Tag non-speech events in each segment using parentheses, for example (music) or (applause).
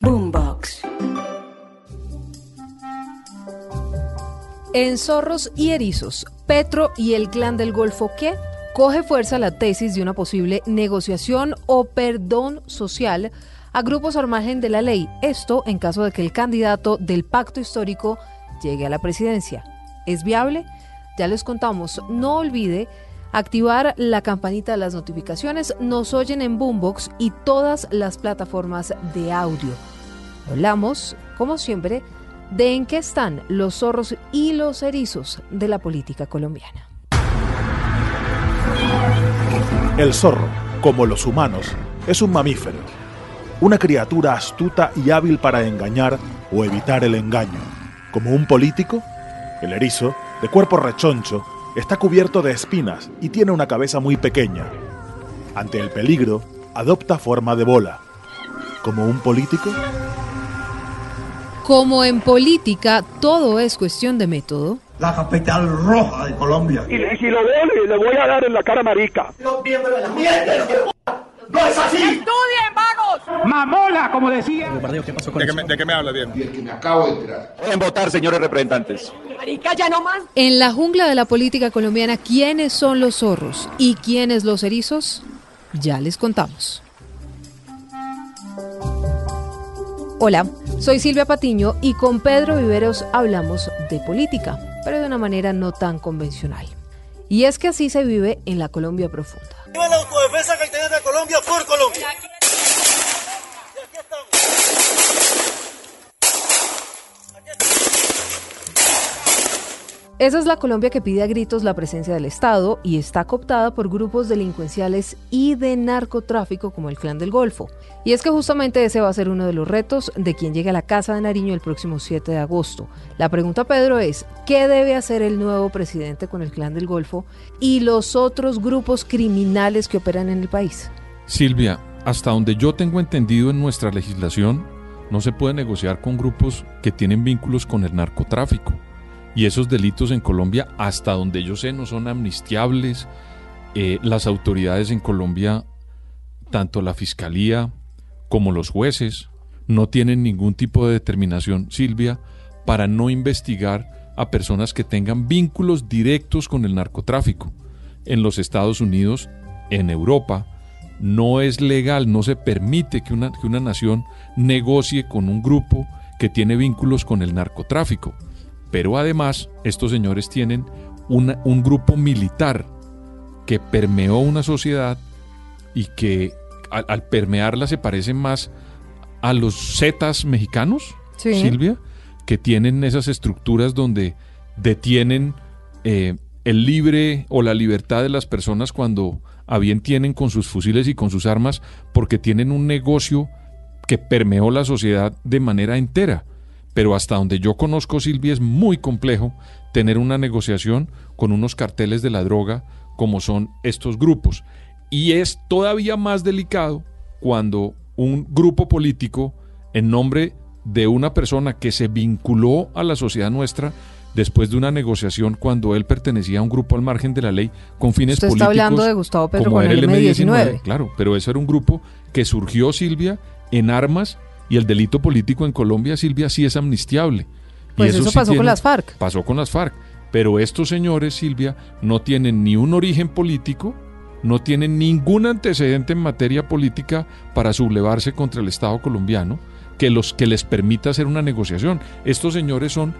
Boombox. En Zorros y Erizos, Petro y el clan del Golfo, ¿qué? Coge fuerza la tesis de una posible negociación o perdón social a grupos al margen de la ley. Esto en caso de que el candidato del pacto histórico llegue a la presidencia. ¿Es viable? Ya les contamos. No olvide activar la campanita de las notificaciones. Nos oyen en Boombox y todas las plataformas de audio. Hablamos, como siempre, de en qué están los zorros y los erizos de la política colombiana. El zorro, como los humanos, es un mamífero, una criatura astuta y hábil para engañar o evitar el engaño. Como un político, el erizo, de cuerpo rechoncho, está cubierto de espinas y tiene una cabeza muy pequeña. Ante el peligro, adopta forma de bola. Como un político, Como en política todo es cuestión de método, la capital roja de Colombia. Y, y si lo veo, le, le voy a dar en la cara marica. La mierda, no es así. Mamola, como decía. ¿De qué, me, de qué me habla bien? Y el que me acabo de enterar. Pueden votar, señores representantes. en la jungla de la política colombiana, ¿quiénes son los zorros y quiénes los erizos? Ya les contamos. Hola, soy Silvia Patiño y con Pedro Viveros hablamos de política, pero de una manera no tan convencional. Y es que así se vive en la Colombia profunda. Viva la autodefensa que tiene Colombia por Colombia. Y aquí estamos. Esa es la Colombia que pide a gritos la presencia del Estado y está cooptada por grupos delincuenciales y de narcotráfico como el Clan del Golfo. Y es que justamente ese va a ser uno de los retos de quien llegue a la Casa de Nariño el próximo 7 de agosto. La pregunta, Pedro, es ¿qué debe hacer el nuevo presidente con el Clan del Golfo y los otros grupos criminales que operan en el país? Silvia, hasta donde yo tengo entendido en nuestra legislación, no se puede negociar con grupos que tienen vínculos con el narcotráfico. Y esos delitos en Colombia, hasta donde yo sé, no son amnistiables. Eh, las autoridades en Colombia, tanto la fiscalía como los jueces, no tienen ningún tipo de determinación, Silvia, para no investigar a personas que tengan vínculos directos con el narcotráfico. En los Estados Unidos, en Europa, no es legal, no se permite que una, que una nación negocie con un grupo que tiene vínculos con el narcotráfico. Pero además, estos señores tienen una- un grupo militar que permeó una sociedad y que al, al permearla se parecen más a los zetas mexicanos, Sí. Silvia, que tienen esas estructuras donde detienen eh, el libre o la libertad de las personas cuando a bien tienen con sus fusiles y con sus armas porque tienen un negocio que permeó la sociedad de manera entera. Pero hasta donde yo conozco, Silvia, es muy complejo tener una negociación con unos carteles de la droga como son estos grupos. Y es todavía más delicado cuando un grupo político, en nombre de una persona que se vinculó a la sociedad nuestra, después de una negociación cuando él pertenecía a un grupo al margen de la ley con fines Usted está políticos. hablando de Gustavo como con el M19. Claro, pero eso era un grupo que surgió, Silvia, en armas y el delito político en Colombia, Silvia, sí es amnistiable. Y Pues eso sí pasó con las FARC. Pasó con las FARC. Pero estos señores, Silvia, no tienen ni un origen político, no tienen ningún antecedente en materia política para sublevarse contra el Estado colombiano que, los, que les permita hacer una negociación. Estos señores son,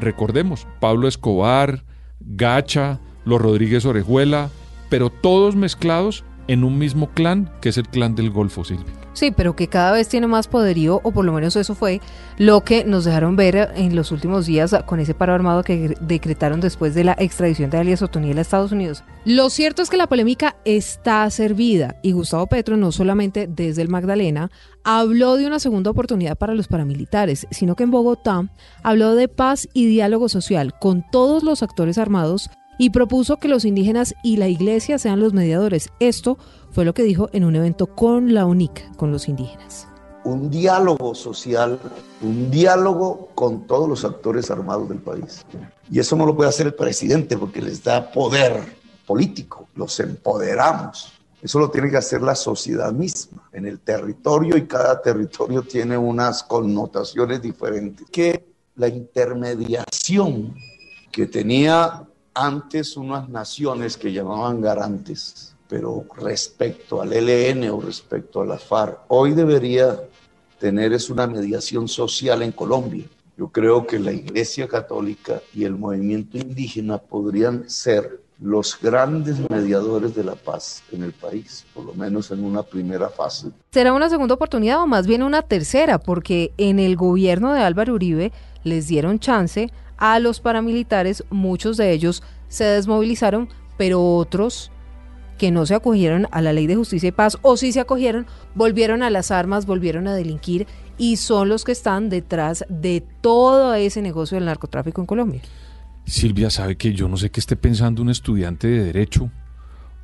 recordemos, Pablo Escobar, Gacha, los Rodríguez Orejuela, pero todos mezclados en un mismo clan, que es el clan del Golfo, Silvia. Sí, pero que cada vez tiene más poderío, o por lo menos eso fue lo que nos dejaron ver en los últimos días con ese paro armado que decretaron después de la extradición de alias Otoniel a Estados Unidos. Lo cierto es que la polémica está servida y Gustavo Petro no solamente desde el Magdalena habló de una segunda oportunidad para los paramilitares, sino que en Bogotá habló de paz y diálogo social con todos los actores armados y propuso que los indígenas y la iglesia sean los mediadores. Esto fue lo que dijo en un evento con la UNIC, con los indígenas. un diálogo social, un diálogo con todos los actores armados del país. Y eso no lo puede hacer el presidente porque les da poder político, los empoderamos. Eso lo tiene que hacer la sociedad misma, en el territorio, y cada territorio tiene unas connotaciones diferentes. Que la intermediación que tenía antes unas naciones que llamaban garantes, pero respecto al ELN o respecto a la FARC, hoy debería tener es una mediación social en Colombia. Yo creo que la Iglesia Católica y el movimiento indígena podrían ser los grandes mediadores de la paz en el país, por lo menos en una primera fase. ¿Será una segunda oportunidad o más bien una tercera? Porque en el gobierno de Álvaro Uribe les dieron chance a los paramilitares, muchos de ellos se desmovilizaron, pero otros que no se acogieron a la ley de justicia y paz o sí se acogieron, volvieron a las armas, volvieron a delinquir y son los que están detrás de todo ese negocio del narcotráfico en Colombia. Silvia sabe que yo no sé qué esté pensando un estudiante de derecho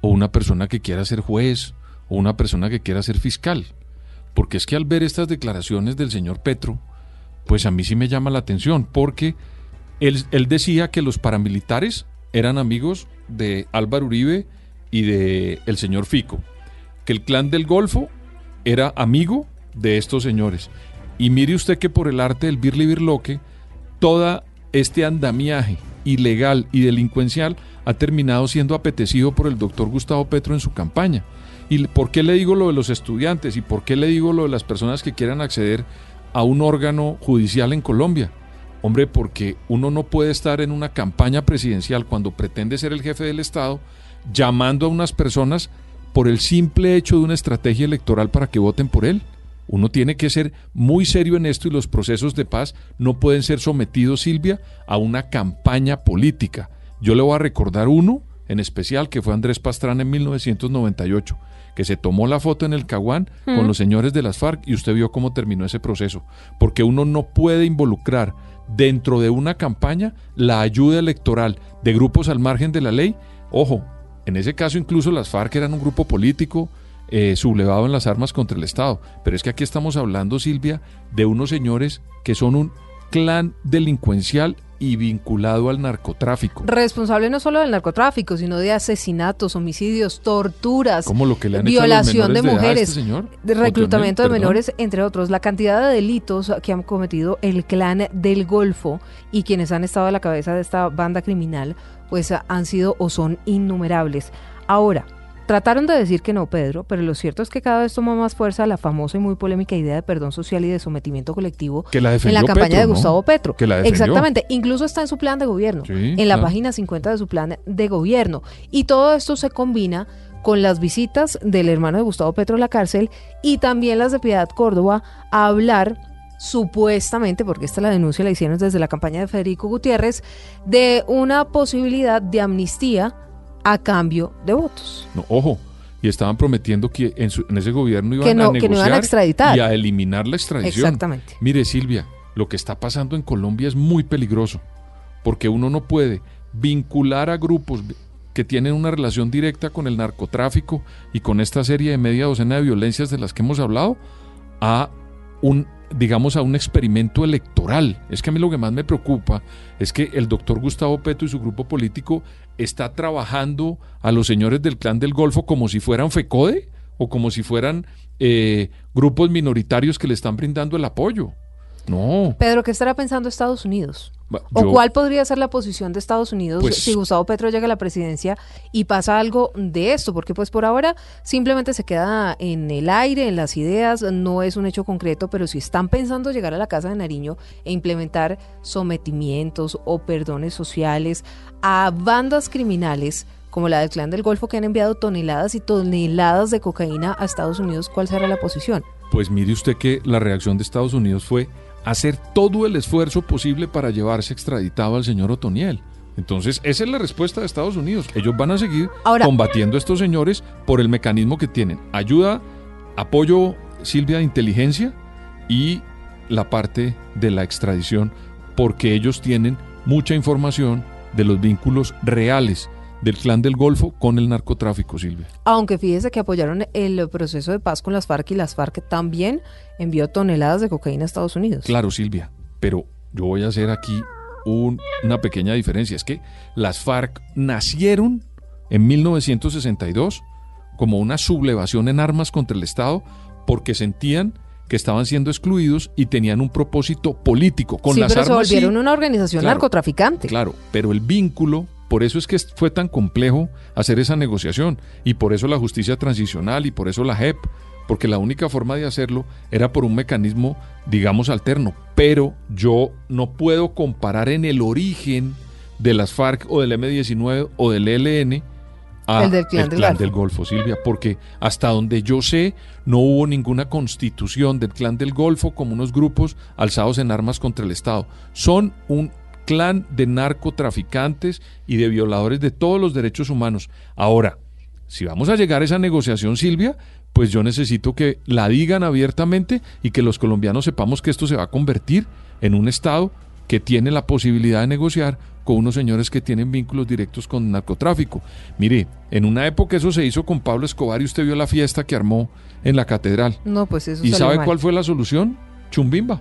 o una persona que quiera ser juez o una persona que quiera ser fiscal. Porque es que al ver estas declaraciones del señor Petro, pues a mí sí me llama la atención, porque él, él decía que los paramilitares eran amigos de Álvaro Uribe y de el señor Fico, que el clan del Golfo era amigo de estos señores. Y mire usted que por el arte del birli birloque, todo este andamiaje ilegal y delincuencial ha terminado siendo apetecido por el doctor Gustavo Petro en su campaña. ¿Y por qué le digo lo de los estudiantes y por qué le digo lo de las personas que quieran acceder a un órgano judicial en Colombia? Hombre, porque uno no puede estar en una campaña presidencial cuando pretende ser el jefe del Estado llamando a unas personas por el simple hecho de una estrategia electoral para que voten por él. Uno tiene que ser muy serio en esto y los procesos de paz no pueden ser sometidos, Silvia, a una campaña política. Yo le voy a recordar uno en especial que fue Andrés Pastrana en 1998, que se tomó la foto en el Caguán con los señores de las FARC y usted vio cómo terminó ese proceso. Porque uno no puede involucrar dentro de una campaña la ayuda electoral de grupos al margen de la ley. Ojo, en ese caso incluso las FARC eran un grupo político eh, sublevado en las armas contra el Estado. Pero es que aquí estamos hablando, Silvia, de unos señores que son un clan delincuencial y vinculado al narcotráfico. Responsable no solo del narcotráfico, sino de asesinatos, homicidios, torturas, Como lo que le han violación hecho a los de menores de mujeres, este señor. de reclutamiento de perdón. menores, entre otros. La cantidad de delitos que han cometido el clan del Golfo y quienes han estado a la cabeza de esta banda criminal, pues han sido o son innumerables. Ahora, Trataron de decir que no, Pedro, pero lo cierto es que cada vez toma más fuerza la famosa y muy polémica idea de perdón social y de sometimiento colectivo Que la en la campaña Petro, de ¿no? Gustavo Petro. Que la defendió. Exactamente, incluso está en su plan de gobierno, Sí, en la página 50 de su plan de gobierno. Y todo esto se combina con las visitas del hermano de Gustavo Petro a la cárcel y también las de Piedad Córdoba a hablar supuestamente, porque esta la denuncia la hicieron desde la campaña de Federico Gutiérrez, de una posibilidad de amnistía a cambio de votos. No, ojo, y estaban prometiendo que en, su- en ese gobierno iban Que no- a que no negociar iban a extraditar. y a eliminar la extradición. Exactamente. Mire, Silvia, lo que está pasando en Colombia es muy peligroso, porque uno no puede vincular a grupos que tienen una relación directa con el narcotráfico y con esta serie de media docena de violencias de las que hemos hablado a un digamos a un experimento electoral. Es que a mí lo que más me preocupa es que el doctor Gustavo Petro y su grupo político está trabajando a los señores del clan del Golfo como si fueran FECODE o como si fueran eh, grupos minoritarios que le están brindando el apoyo. No. Pedro, ¿qué estará pensando Estados Unidos? ¿O yo- cuál podría ser la posición de Estados Unidos Pues- si Gustavo Petro llega a la presidencia y pasa algo de esto? Porque pues por ahora simplemente se queda en el aire, en las ideas, no es un hecho concreto, pero si están pensando llegar a la Casa de Nariño e implementar sometimientos o perdones sociales a bandas criminales como la del Clan del Golfo que han enviado toneladas y toneladas de cocaína a Estados Unidos, ¿cuál será la posición? Pues mire usted que la reacción de Estados Unidos fue hacer todo el esfuerzo posible para llevarse extraditado al señor Otoniel. Entonces, esa es la respuesta de Estados Unidos. Ellos van a seguir Ahora- combatiendo a estos señores por el mecanismo que tienen. Ayuda, apoyo, Silvia, de inteligencia y la parte de la extradición, porque ellos tienen mucha información de los vínculos reales del clan del Golfo con el narcotráfico, Silvia. Aunque fíjese que apoyaron el proceso de paz con las FARC y las FARC también envió toneladas de cocaína a Estados Unidos. Claro, Silvia, pero yo voy a hacer aquí un- una pequeña diferencia. Es que las FARC nacieron en 1962 como una sublevación en armas contra el Estado porque sentían que estaban siendo excluidos y tenían un propósito político con sí, las pero armas. se volvieron sí. una organización Claro, narcotraficante. Claro, pero el vínculo, por eso es que fue tan complejo hacer esa negociación y por eso la justicia transicional y por eso la JEP, porque la única forma de hacerlo era por un mecanismo, digamos, alterno. Pero yo no puedo comparar en el origen de las FARC o del M19 o del ELN a El del Clan del Golfo, Silvia, porque hasta donde yo sé no hubo ninguna constitución del Clan del Golfo como unos grupos alzados en armas contra el Estado. Son un clan de narcotraficantes y de violadores de todos los derechos humanos. Ahora, si vamos a llegar a esa negociación, Silvia, pues yo necesito que la digan abiertamente y que los colombianos sepamos que esto se va a convertir en un Estado que tiene la posibilidad de negociar con unos señores que tienen vínculos directos con narcotráfico. Mire, en una época eso se hizo con Pablo Escobar y usted vio la fiesta que armó en la catedral. No, pues eso ¿Y sabe mal. cuál fue la solución? Chumbimba.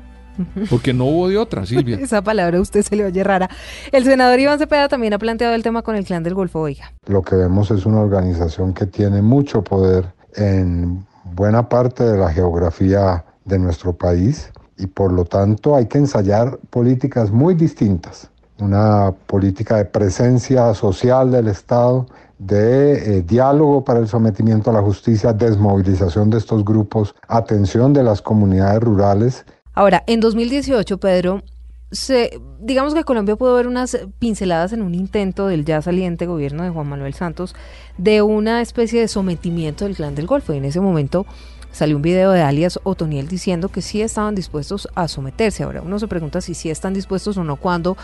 Porque no hubo de otra, Silvia. (laughs) Esa palabra a usted se le oye rara. El senador Iván Cepeda también ha planteado el tema con el clan del Golfo, oiga. Lo que vemos es una organización que tiene mucho poder en buena parte de la geografía de nuestro país y por lo tanto hay que ensayar políticas muy distintas. Una política de presencia social del Estado, de eh, diálogo para el sometimiento a la justicia, desmovilización de estos grupos, atención de las comunidades rurales Ahora, en 2018, Pedro, se, digamos que Colombia pudo ver unas pinceladas en un intento del ya saliente gobierno de Juan Manuel Santos de una especie de sometimiento del clan del Golfo. Y en ese momento salió un video de alias Otoniel diciendo que sí estaban dispuestos a someterse. Ahora, uno se pregunta si sí están dispuestos o no cuando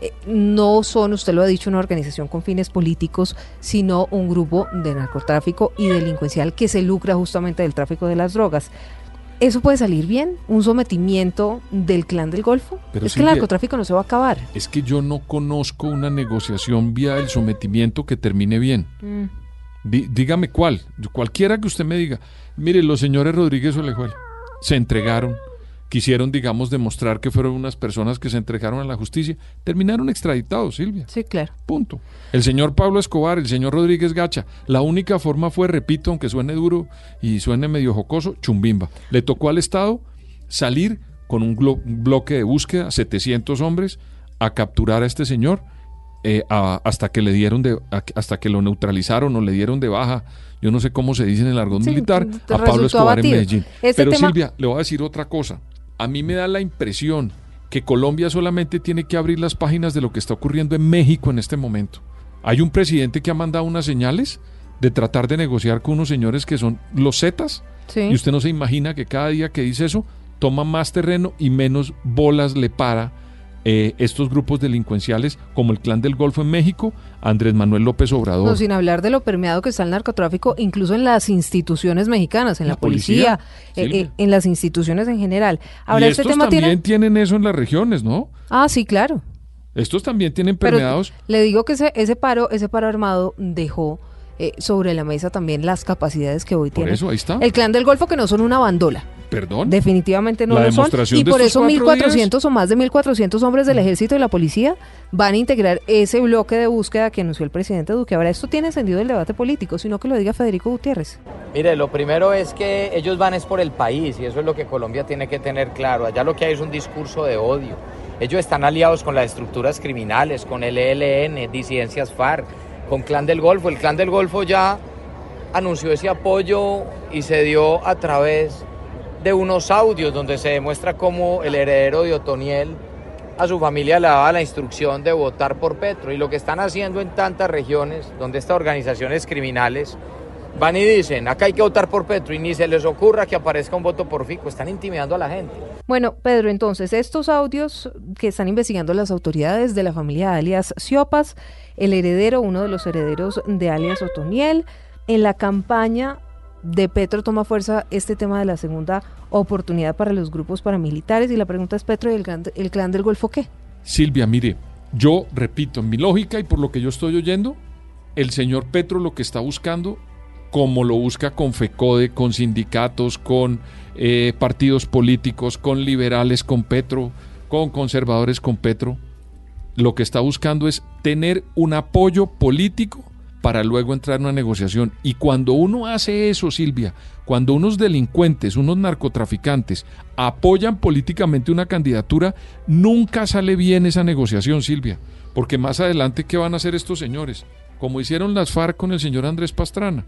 eh, no son, usted lo ha dicho, una organización con fines políticos, sino un grupo de narcotráfico y delincuencial que se lucra justamente del tráfico de las drogas. ¿Eso puede salir bien? ¿Un sometimiento del clan del Golfo? Pero es que el narcotráfico no se va a acabar. Es que yo no conozco una negociación vía el sometimiento que termine bien. Mm. Dí- dígame cuál, cualquiera que usted me diga. Mire, los señores Rodríguez Olejuel se entregaron, quisieron, digamos, demostrar que fueron unas personas que se entregaron a la justicia, terminaron extraditados, Silvia. Sí, claro. Punto. El señor Pablo Escobar, el señor Rodríguez Gacha, la única forma fue, repito, aunque suene duro y suene medio jocoso, chumbimba. Le tocó al Estado salir con un bloque de búsqueda, 700 hombres, a capturar a este señor eh, a- hasta que le dieron de, a- hasta que lo neutralizaron o le dieron de baja, yo no sé cómo se dice en el argón Sí, militar, te a Pablo Escobar en. Medellín. Pero tema- Silvia, le voy a decir otra cosa. A mí me da la impresión que Colombia solamente tiene que abrir las páginas de lo que está ocurriendo en México en este momento. Hay un presidente que ha mandado unas señales de tratar de negociar con unos señores que son los Zetas. Sí. Y usted no se imagina que cada día que dice eso, toma más terreno y menos bolas le para eh, estos grupos delincuenciales como el Clan del Golfo en México, Andrés Manuel López Obrador. No, sin hablar de lo permeado que está el narcotráfico, incluso en las instituciones mexicanas, en la, La policía, policía, eh, eh, en las instituciones en general. Ahora, y este estos tema también tiene... tienen eso en las regiones, ¿no? Ah, sí, claro. Estos también tienen Pero permeados. le digo que ese, ese paro, ese paro armado dejó eh, sobre la mesa también las capacidades que hoy Por tiene eso, ahí está. el clan del Golfo, que no son una bandola. Perdón. Definitivamente no La lo son. Y por eso cuatro 1.400 o más de 1.400 hombres del ejército y la policía van a integrar ese bloque de búsqueda que anunció el presidente Duque. Ahora, esto tiene sentido el debate político, sino que lo diga Federico Gutiérrez. Mire, lo primero es que ellos van es por el país y eso es lo que Colombia tiene que tener claro. Allá lo que hay es un discurso de odio. Ellos están aliados con las estructuras criminales, con el ELN, disidencias FARC, con Clan del Golfo. El Clan del Golfo ya anunció ese apoyo y se dio a través de unos audios donde se demuestra cómo el heredero de Otoniel a su familia le daba la instrucción de votar por Petro. Y lo que están haciendo en tantas regiones donde estas organizaciones criminales van y dicen, acá hay que votar por Petro y ni se les ocurra que aparezca un voto por Fico, están intimidando a la gente. Bueno, Pedro, entonces, estos audios que están investigando las autoridades de la familia alias Siopas, el heredero, uno de los herederos de alias Otoniel, en la campaña de Petro toma fuerza este tema de la segunda oportunidad para los grupos paramilitares y la pregunta es, Petro, ¿y el, clan del Golfo qué? Silvia, mire, yo repito, en mi lógica y por lo que yo estoy oyendo, el señor Petro lo que está buscando, como lo busca con FECODE, con sindicatos, con eh, partidos políticos, con liberales con Petro, con conservadores con Petro, lo que está buscando es tener un apoyo político para luego entrar en una negociación. Y cuando uno hace eso, Silvia, cuando unos delincuentes, unos narcotraficantes apoyan políticamente una candidatura, nunca sale bien esa negociación, Silvia. Porque más adelante, ¿qué van a hacer estos señores? Como hicieron las FARC con el señor Andrés Pastrana.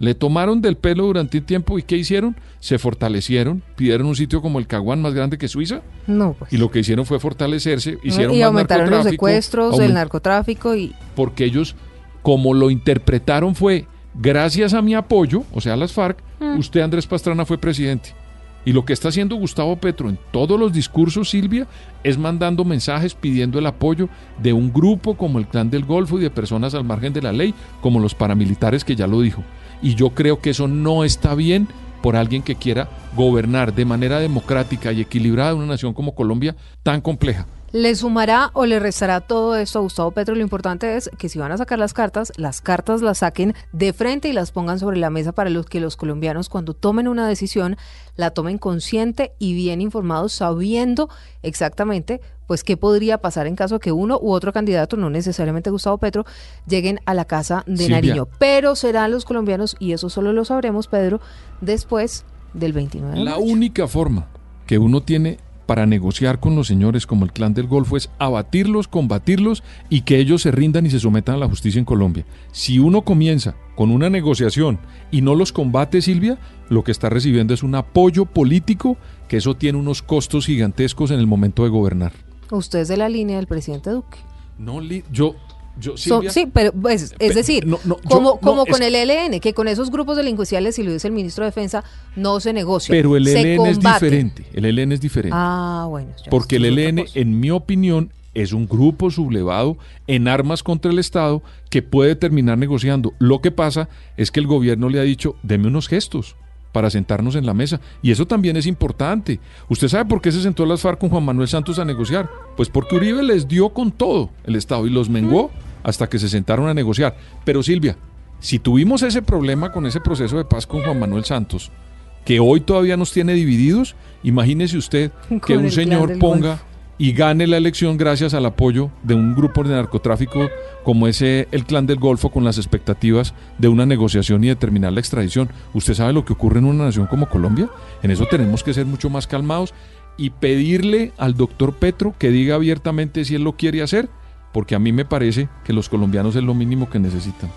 Le tomaron del pelo durante un tiempo y ¿qué hicieron? Se fortalecieron, pidieron un sitio como el Caguán más grande que Suiza. No, pues. Y lo que hicieron fue fortalecerse, hicieron y más aumentaron los secuestros, aument- el narcotráfico y porque ellos, como lo interpretaron fue, gracias a mi apoyo, o sea, a las FARC, Mm. usted Andrés Pastrana fue presidente. Y lo que está haciendo Gustavo Petro en todos los discursos, Silvia, es mandando mensajes pidiendo el apoyo de un grupo como el Clan del Golfo y de personas al margen de la ley, como los paramilitares que ya lo dijo. Y yo creo que eso no está bien por alguien que quiera gobernar de manera democrática y equilibrada una nación como Colombia tan compleja. ¿Le sumará o le restará todo esto a Gustavo Petro? Lo importante es que si van a sacar las cartas, las cartas las saquen de frente y las pongan sobre la mesa para los que los colombianos cuando tomen una decisión la tomen consciente y bien informados, sabiendo exactamente pues qué podría pasar en caso que uno u otro candidato, no necesariamente Gustavo Petro, lleguen a la casa de Silvia. Nariño. Pero serán los colombianos, y eso solo lo sabremos, Pedro, después del 29 de La mayo. única forma que uno tiene para negociar con los señores como el clan del Golfo es abatirlos, combatirlos y que ellos se rindan y se sometan a la justicia en Colombia. Si uno comienza con una negociación y no los combate, Silvia, lo que está recibiendo es un apoyo político que eso tiene unos costos gigantescos en el momento de gobernar. Usted es de la línea del presidente Duque. No, yo, yo, sí, pero pues, es decir, no, no, yo- como, no, es con el ELN, que con esos grupos delincuenciales, si lo dice el ministro de Defensa, no se negocia. pero el ELN es combate. diferente. El ELN es diferente. Ah, bueno. Porque el es ELN, cosa. en mi opinión, es un grupo sublevado en armas contra el Estado que puede terminar negociando. Lo que pasa es que el gobierno le ha dicho, deme unos gestos para sentarnos en la mesa. Y eso también es importante. ¿Usted sabe por qué se sentó las FARC con Juan Manuel Santos a negociar? Pues porque Uribe les dio con todo el Estado y los menguó hasta que se sentaron a negociar. Pero Silvia, si tuvimos ese problema con ese proceso de paz con Juan Manuel Santos, que hoy todavía nos tiene divididos, imagínese usted que un señor ponga. Y gane la elección gracias al apoyo de un grupo de narcotráfico como ese el clan del Golfo con las expectativas de una negociación y de terminar la extradición. ¿Usted sabe lo que ocurre en una nación como Colombia? En eso tenemos que ser mucho más calmados y pedirle al doctor Petro que diga abiertamente si él lo quiere hacer, porque a mí me parece que los colombianos es lo mínimo que necesitan.